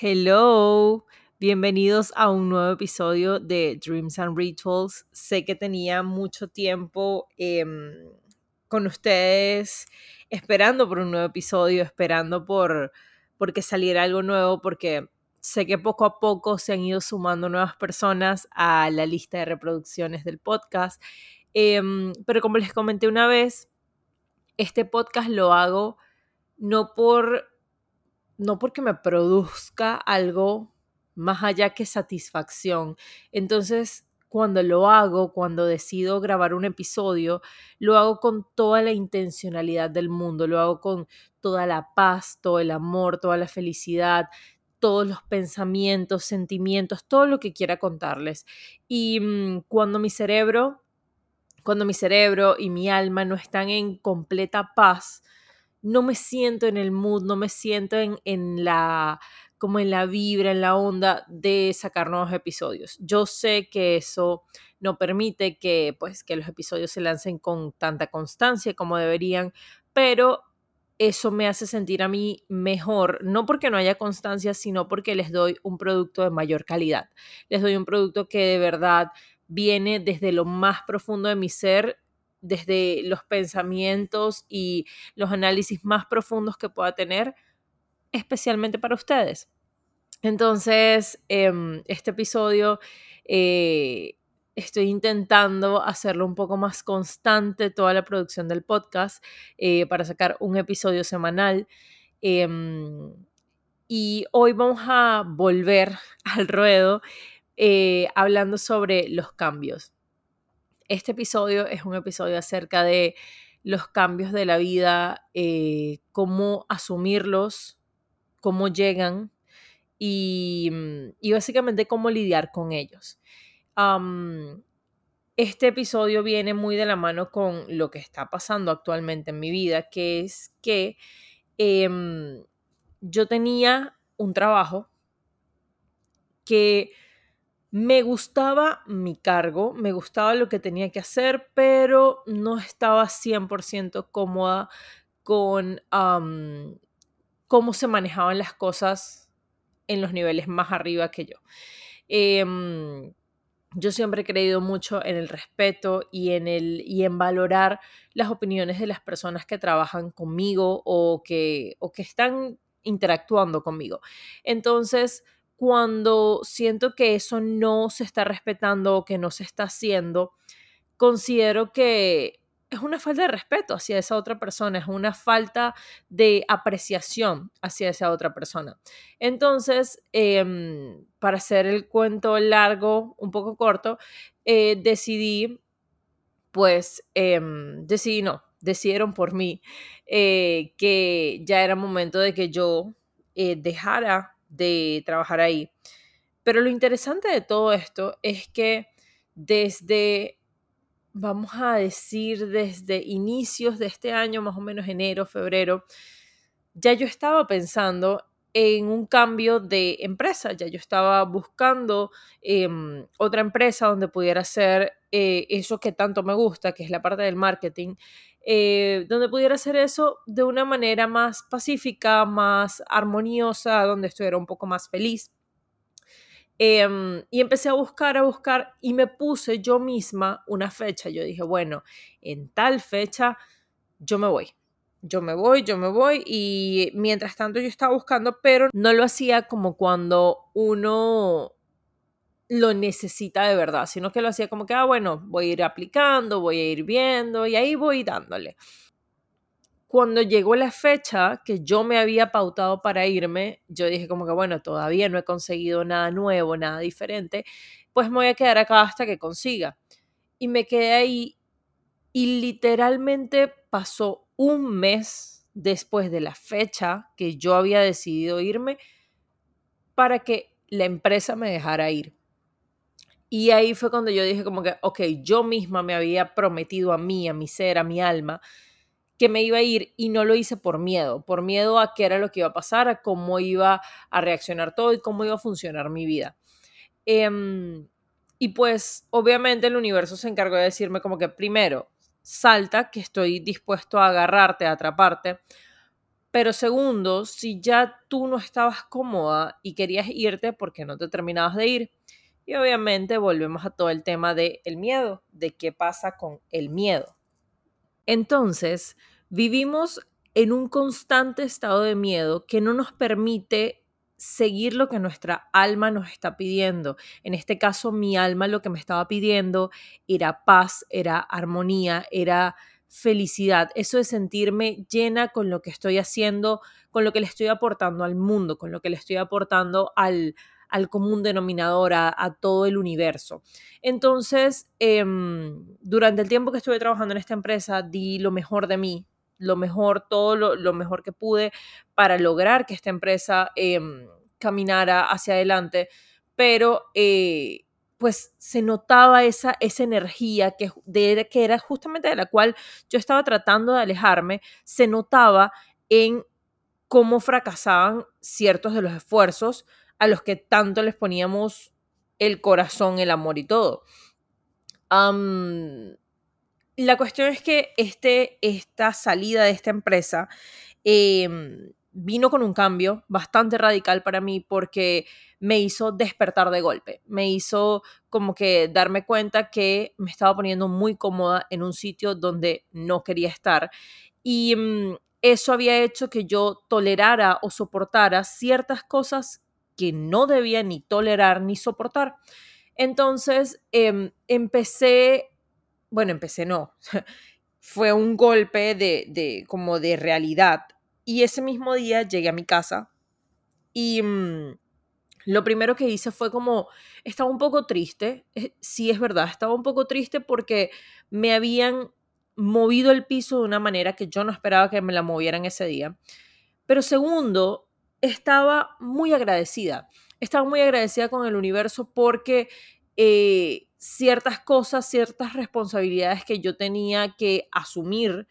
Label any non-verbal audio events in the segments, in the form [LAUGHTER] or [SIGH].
Hello, bienvenidos a un nuevo episodio de Dreams and Rituals. Sé que tenía mucho tiempo em, con ustedes esperando por un nuevo episodio, esperando por, por que saliera algo nuevo, porque sé que poco a poco se han ido sumando nuevas personas a la lista de reproducciones del podcast. Em, pero como les comenté una vez, este podcast lo hago no por no porque me produzca algo más allá que satisfacción. Entonces, cuando lo hago, cuando decido grabar un episodio, lo hago con toda la intencionalidad del mundo, lo hago con toda la paz, todo el amor, toda la felicidad, todos los pensamientos, sentimientos, todo lo que quiera contarles. Y mm, cuando mi cerebro, cuando mi cerebro y mi alma no están en completa paz, no me siento en el mood, no me siento en, la como en la vibra, en la onda de sacar nuevos episodios. Yo sé que eso no permite que pues que los episodios se lancen con tanta constancia como deberían, pero eso me hace sentir a mí mejor, no porque no haya constancia, sino porque les doy un producto de mayor calidad. Les doy un producto que de verdad viene desde lo más profundo de mi ser desde los pensamientos y los análisis más profundos que pueda tener, especialmente para ustedes. Entonces, em, este episodio eh, estoy intentando hacerlo un poco más constante, toda la producción del podcast, eh, para sacar un episodio semanal. Em, y hoy vamos a volver [LAUGHS] al ruedo eh, hablando sobre los cambios. Este episodio es un episodio acerca de los cambios de la vida, eh, cómo asumirlos, cómo llegan y, mm, básicamente cómo lidiar con ellos. este episodio viene muy de la mano con lo que está pasando actualmente en mi vida, que es que em, yo tenía un trabajo que me gustaba mi cargo, me gustaba lo que tenía que hacer, pero no estaba 100% cómoda con cómo se manejaban las cosas en los niveles más arriba que yo. Em, yo siempre he creído mucho en el respeto y en, el, y en valorar las opiniones de las personas que trabajan conmigo o que, o que están interactuando conmigo. Entonces, cuando siento que eso no se está respetando o que no se está haciendo, considero que es una falta de respeto hacia esa otra persona, es una falta de apreciación hacia esa otra persona. Entonces, em, para hacer el cuento largo, un poco corto, eh, decidí, pues, em, decidí no, decidieron por mí eh, que ya era momento de que yo eh, dejara de trabajar ahí. Pero lo interesante de todo esto es que desde, vamos a decir, desde inicios de este año, más o menos enero, febrero, ya yo estaba pensando en un cambio de empresa, ya yo estaba buscando em, otra empresa donde pudiera hacer eh, eso que tanto me gusta, que es la parte del marketing, eh, donde pudiera hacer eso de una manera más pacífica, más armoniosa, donde estuviera un poco más feliz. Em, y empecé a buscar, a buscar y me puse yo misma una fecha. Yo dije, bueno, en tal fecha yo me voy. Yo me voy, yo me voy y mientras tanto yo estaba buscando, pero no lo hacía como cuando uno lo necesita de verdad, sino que lo hacía como que, ah, bueno, voy a ir aplicando, voy a ir viendo y ahí voy dándole. Cuando llegó la fecha que yo me había pautado para irme, yo dije como que, bueno, todavía no he conseguido nada nuevo, nada diferente, pues me voy a quedar acá hasta que consiga. Y me quedé ahí y literalmente pasó un mes después de la fecha que yo había decidido irme para que la empresa me dejara ir. Y ahí fue cuando yo dije como que, ok, yo misma me había prometido a mí, a mi ser, a mi alma, que me iba a ir y no lo hice por miedo, por miedo a qué era lo que iba a pasar, a cómo iba a reaccionar todo y cómo iba a funcionar mi vida. Em, y pues obviamente el universo se encargó de decirme como que primero, salta, que estoy dispuesto a agarrarte, a atraparte. Pero segundo, si ya tú no estabas cómoda y querías irte porque no te terminabas de ir. Y obviamente volvemos a todo el tema del el miedo, de qué pasa con el miedo. Entonces, vivimos en un constante estado de miedo que no nos permite seguir lo que nuestra alma nos está pidiendo. En este caso, mi alma lo que me estaba pidiendo era paz, era armonía, era felicidad, eso de sentirme llena con lo que estoy haciendo, con lo que le estoy aportando al mundo, con lo que le estoy aportando al, al común denominador, a, todo el universo. Entonces, em, durante el tiempo que estuve trabajando en esta empresa, di lo mejor de mí, lo mejor, todo lo, mejor que pude para lograr que esta empresa em, caminara hacia adelante, pero eh, pues se notaba esa, esa energía que, de, que era justamente de la cual yo estaba tratando de alejarme, se notaba en cómo fracasaban ciertos de los esfuerzos, a los que tanto les poníamos el corazón, el amor y todo. La cuestión es que este, esta salida de esta empresa em, vino con un cambio bastante radical para mí porque me hizo despertar de golpe, me hizo como que darme cuenta que me estaba poniendo muy cómoda en un sitio donde no quería estar y mm, eso había hecho que yo tolerara o soportara ciertas cosas que no debía ni tolerar ni soportar. Entonces em, empecé, bueno, empecé no, [LAUGHS] fue un golpe de, de, como de realidad. Y ese mismo día llegué a mi casa y mm, lo primero que hice fue como, estaba un poco triste, eh, sí es verdad, estaba un poco triste porque me habían movido el piso de una manera que yo no esperaba que me la movieran ese día. Pero segundo, estaba muy agradecida. Estaba muy agradecida con el universo porque eh, ciertas cosas, ciertas responsabilidades que yo tenía que asumir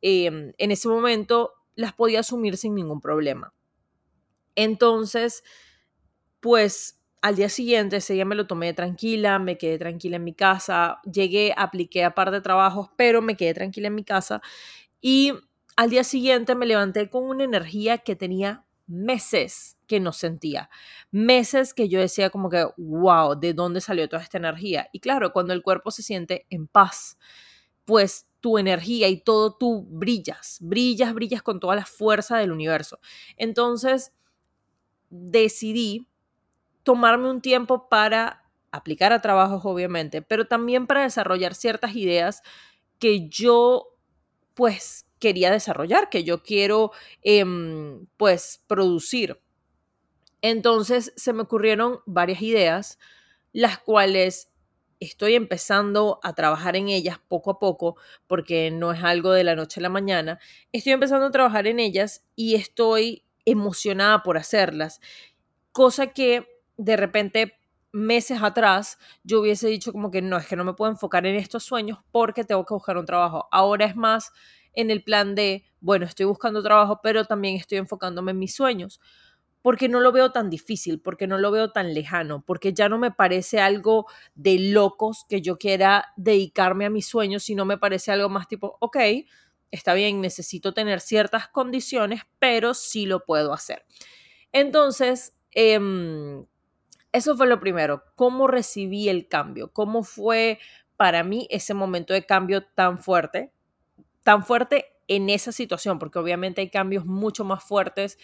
em, en ese momento, las podía asumir sin ningún problema. Entonces, pues al día siguiente, ese día me lo tomé tranquila, me quedé tranquila en mi casa, llegué, apliqué a par de trabajos, pero me quedé tranquila en mi casa y al día siguiente me levanté con una energía que tenía meses que no sentía, meses que yo decía como que, wow, ¿de dónde salió toda esta energía? Y claro, cuando el cuerpo se siente en paz, pues tu energía y todo tú brillas, brillas, brillas con toda la fuerza del universo. Entonces, decidí tomarme un tiempo para aplicar a trabajos, obviamente, pero también para desarrollar ciertas ideas que yo, pues, quería desarrollar, que yo quiero, em, pues, producir. Entonces se me ocurrieron varias ideas, las cuales estoy empezando a trabajar en ellas poco a poco, porque no es algo de la noche a la mañana. Estoy empezando a trabajar en ellas y estoy emocionada por hacerlas, cosa que de repente meses atrás yo hubiese dicho como que no, es que no me puedo enfocar en estos sueños porque tengo que buscar un trabajo. Ahora es más en el plan de, bueno, estoy buscando trabajo, pero también estoy enfocándome en mis sueños, porque no lo veo tan difícil, porque no lo veo tan lejano, porque ya no me parece algo de locos que yo quiera dedicarme a mis sueños, sino me parece algo más tipo, ok, está bien, necesito tener ciertas condiciones, pero sí lo puedo hacer. Entonces, em, eso fue lo primero, cómo recibí el cambio, cómo fue para mí ese momento de cambio tan fuerte, tan fuerte en esa situación, porque obviamente hay cambios mucho más fuertes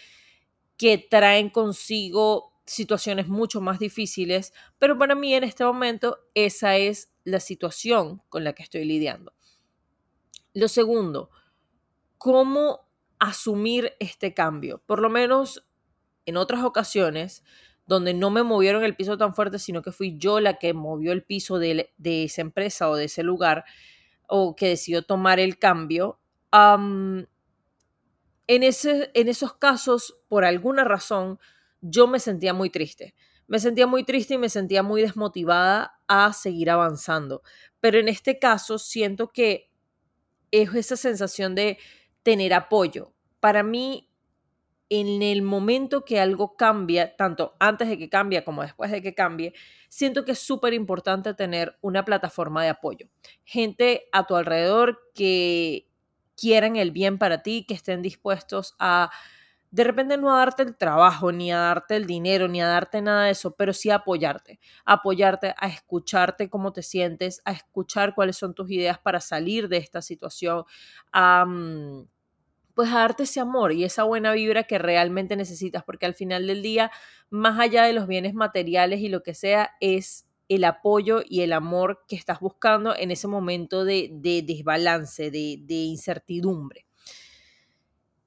que traen consigo situaciones mucho más difíciles, pero para mí en este momento esa es la situación con la que estoy lidiando. Lo segundo, ¿cómo asumir este cambio? Por lo menos en otras ocasiones, donde no me movieron el piso tan fuerte, sino que fui yo la que movió el piso de, esa empresa o de ese lugar, o que decidió tomar el cambio, en, ese, en esos casos, por alguna razón, yo me sentía muy triste. Me sentía muy triste y me sentía muy desmotivada a seguir avanzando. Pero en este caso siento que es esa sensación de tener apoyo. Para mí, en el momento que algo cambia, tanto antes de que cambie como después de que cambie, siento que es súper importante tener una plataforma de apoyo. Gente a tu alrededor que quieran el bien para ti, que estén dispuestos a de repente no a darte el trabajo, ni a darte el dinero, ni a darte nada de eso, pero sí a apoyarte, apoyarte, a escucharte cómo te sientes, a escuchar cuáles son tus ideas para salir de esta situación, a, mm, pues darte ese amor y esa buena vibra que realmente necesitas, porque al final del día, más allá de los bienes materiales y lo que sea, es el apoyo y el amor que estás buscando en ese momento de, desbalance, de, de incertidumbre.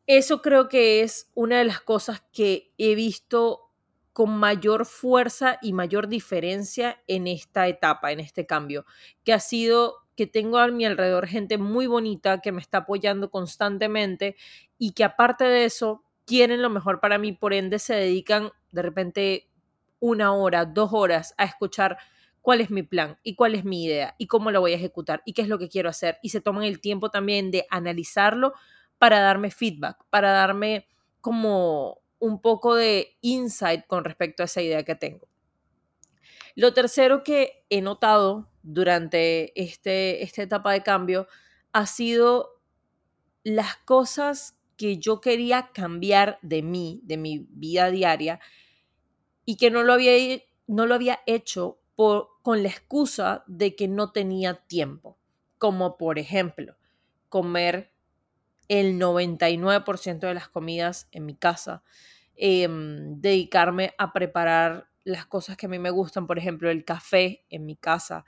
Eso creo que es una de las cosas que he visto con mayor fuerza y mayor diferencia en esta etapa, en este cambio, que ha sido que tengo a mi alrededor gente muy bonita que me está apoyando constantemente y que aparte de eso quieren lo mejor para mí, por ende se dedican de repente una hora, dos horas a escuchar cuál es mi plan y cuál es mi idea y cómo lo voy a ejecutar y qué es lo que quiero hacer. Y se toman el tiempo también de analizarlo para darme feedback, para darme como un poco de insight con respecto a esa idea que tengo. Lo tercero que he notado durante este, esta etapa de cambio ha sido las cosas que yo quería cambiar de mí, de mi vida diaria, y que no lo había, no lo había hecho con la excusa de que no tenía tiempo, como por ejemplo comer el 99% de las comidas en mi casa, em, dedicarme a preparar las cosas que a mí me gustan, por ejemplo, el café en mi casa,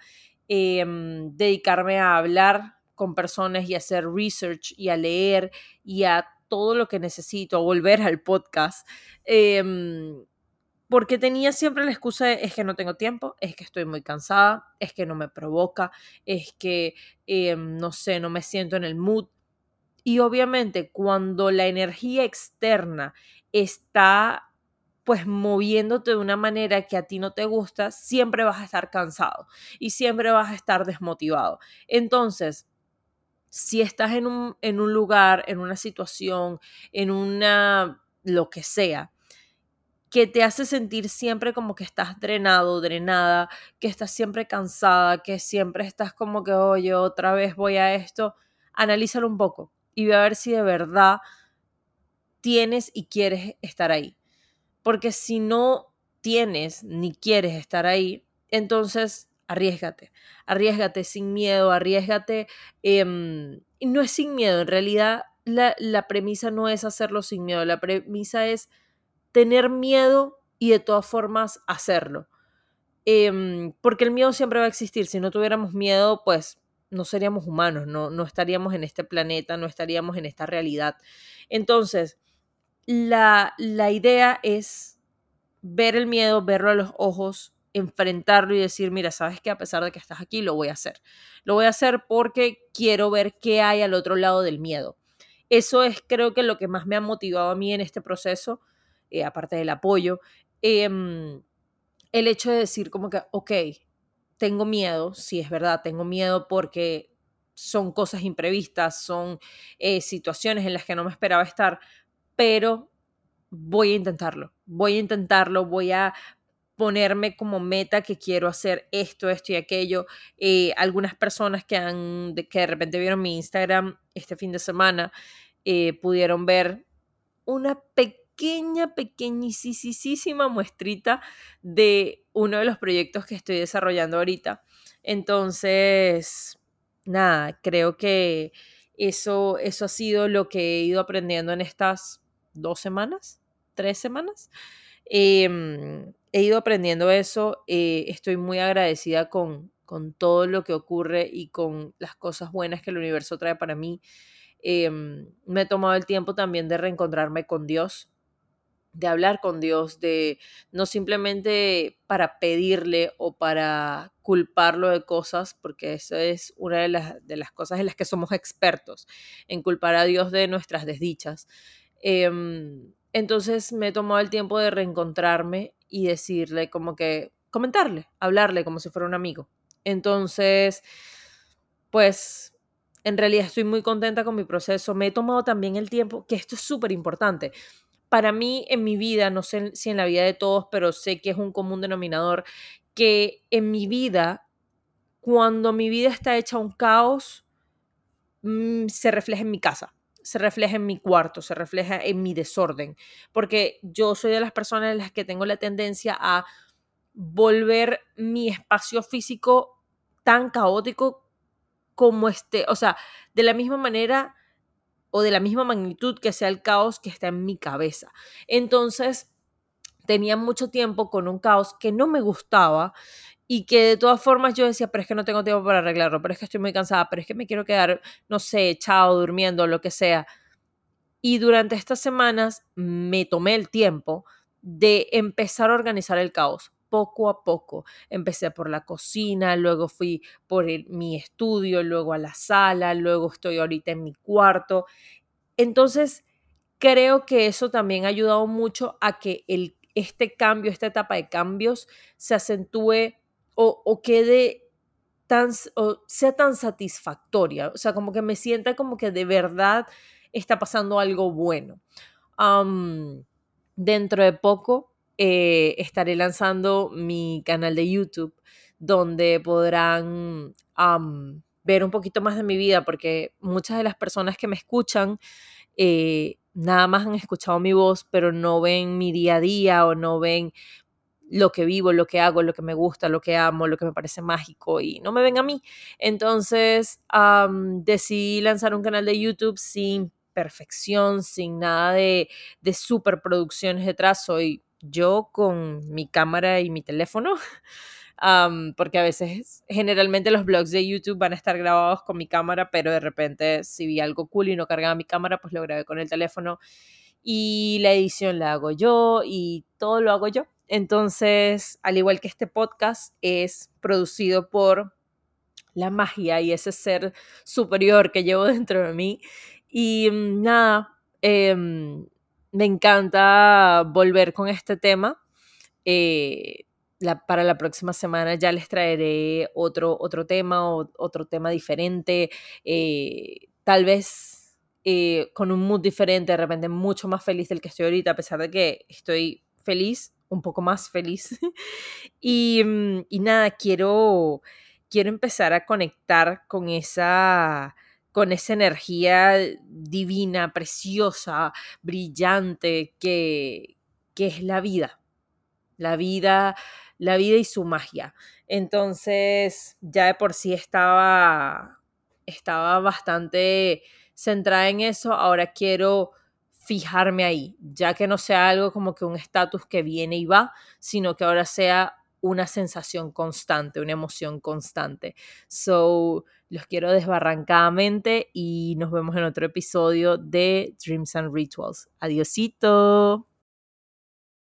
em, dedicarme a hablar con personas y hacer research y a leer y a todo lo que necesito, a volver al podcast. Em, porque tenía siempre la excusa de es que no tengo tiempo, es que estoy muy cansada, es que no me provoca, es que, em, no sé, no me siento en el mood. Y obviamente cuando la energía externa está pues moviéndote de una manera que a ti no te gusta, siempre vas a estar cansado y siempre vas a estar desmotivado. Entonces, si estás en un, en un lugar, en una situación, en una, lo que sea, que te hace sentir siempre como que estás drenado, drenada, que estás siempre cansada, que siempre estás como que, oye, otra vez voy a esto, analízalo un poco y ve a ver si de verdad tienes y quieres estar ahí. Porque si no tienes ni quieres estar ahí, entonces arriesgate, arriesgate sin miedo, arriesgate. Em, no es sin miedo, en realidad la, la premisa no es hacerlo sin miedo, la premisa es tener miedo y de todas formas hacerlo. Em, porque el miedo siempre va a existir. Si no tuviéramos miedo, pues no seríamos humanos, no, no estaríamos en este planeta, no estaríamos en esta realidad. Entonces, la, la idea es ver el miedo, verlo a los ojos, enfrentarlo y decir, mira, sabes que a pesar de que estás aquí, lo voy a hacer. Lo voy a hacer porque quiero ver qué hay al otro lado del miedo. Eso es creo que lo que más me ha motivado a mí en este proceso eh, aparte del apoyo, em, el hecho de decir como que, ok, tengo miedo, sí es verdad, tengo miedo porque son cosas imprevistas, son eh, situaciones en las que no me esperaba estar, pero voy a intentarlo, voy a intentarlo, voy a ponerme como meta que quiero hacer esto, esto y aquello. Eh, algunas personas que, han, que de repente vieron mi Instagram este fin de semana pudieron ver una pequeña pequeña, pequeñísima muestrita de uno de los proyectos que estoy desarrollando ahorita. Entonces, nada, creo que eso, eso ha sido lo que he ido aprendiendo en estas dos semanas, tres semanas. Em, he ido aprendiendo eso, eh, estoy muy agradecida con, con todo lo que ocurre y con las cosas buenas que el universo trae para mí. Em, me he tomado el tiempo también de reencontrarme con Dios de hablar con Dios, de no simplemente para pedirle o para culparlo de cosas, porque eso es una de las, de las cosas en las que somos expertos, en culpar a Dios de nuestras desdichas. Em, entonces me he tomado el tiempo de reencontrarme y decirle como que, comentarle, hablarle como si fuera un amigo. Entonces, pues en realidad estoy muy contenta con mi proceso. Me he tomado también el tiempo, que esto es súper importante. Para mí en mi vida, no sé si en la vida de todos, pero sé que es un común denominador, que en mi vida, cuando mi vida está hecha un caos, mm, se refleja en mi casa se refleja en mi cuarto, se refleja en mi desorden, porque yo soy de las personas en las que tengo la tendencia a volver mi espacio físico tan caótico como este, o sea, de la misma manera o de la misma magnitud que sea el caos que está en mi cabeza. Entonces, tenía mucho tiempo con un caos que no me gustaba y que de todas formas yo decía, pero es que no tengo tiempo para arreglarlo, pero es que estoy muy cansada, pero es que me quiero quedar, no sé, echado, durmiendo, lo que sea. Y durante estas semanas me tomé el tiempo de empezar a organizar el caos poco a poco. Empecé por la cocina, luego fui por mi estudio, luego a la sala, luego estoy ahorita en mi cuarto. Entonces, creo que eso también ha ayudado mucho a que el, este cambio, esta etapa de cambios, se acentúe o, quede tan, o sea tan satisfactoria, o sea, como que me sienta como que de verdad está pasando algo bueno. dentro de poco eh, estaré lanzando mi canal de YouTube donde podrán ver un poquito más de mi vida porque muchas de las personas que me escuchan eh, nada más han escuchado mi voz pero no ven mi día a día o no ven lo que vivo, lo que hago, lo que me gusta, lo que amo, lo que me parece mágico y no me ven a mí. Entonces decidí lanzar un canal de YouTube sin perfección, sin nada de, de superproducciones detrás. Soy yo con mi cámara y mi teléfono. [LAUGHS] porque a veces, generalmente los blogs de YouTube van a estar grabados con mi cámara, pero de repente si vi algo cool y no cargaba mi cámara, pues lo grabé con el teléfono. Y la edición la hago yo y todo lo hago yo. Entonces, al igual que este podcast, es producido por la magia y ese ser superior que llevo [LAUGHS] dentro de mí. Y mm, nada, em, me encanta volver con este tema. Eh, para la próxima semana ya les traeré otro, otro tema o otro tema diferente. Eh, tal vez eh, con un mood diferente, de repente mucho más feliz del que estoy ahorita, a pesar de que estoy feliz un poco más feliz. [LAUGHS] Mm, y, nada, quiero, quiero empezar a conectar con esa, con esa energía divina, preciosa, brillante que, que es la vida. La vida, la vida y su magia. Entonces, ya de por sí estaba, estaba bastante centrada en eso. Ahora quiero fijarme ahí, ya que no sea algo como que un estatus que viene y va, sino que ahora sea una sensación constante, una emoción constante. So, los quiero desbarrancadamente y nos vemos en otro episodio de Dreams and Rituals. Adiosito.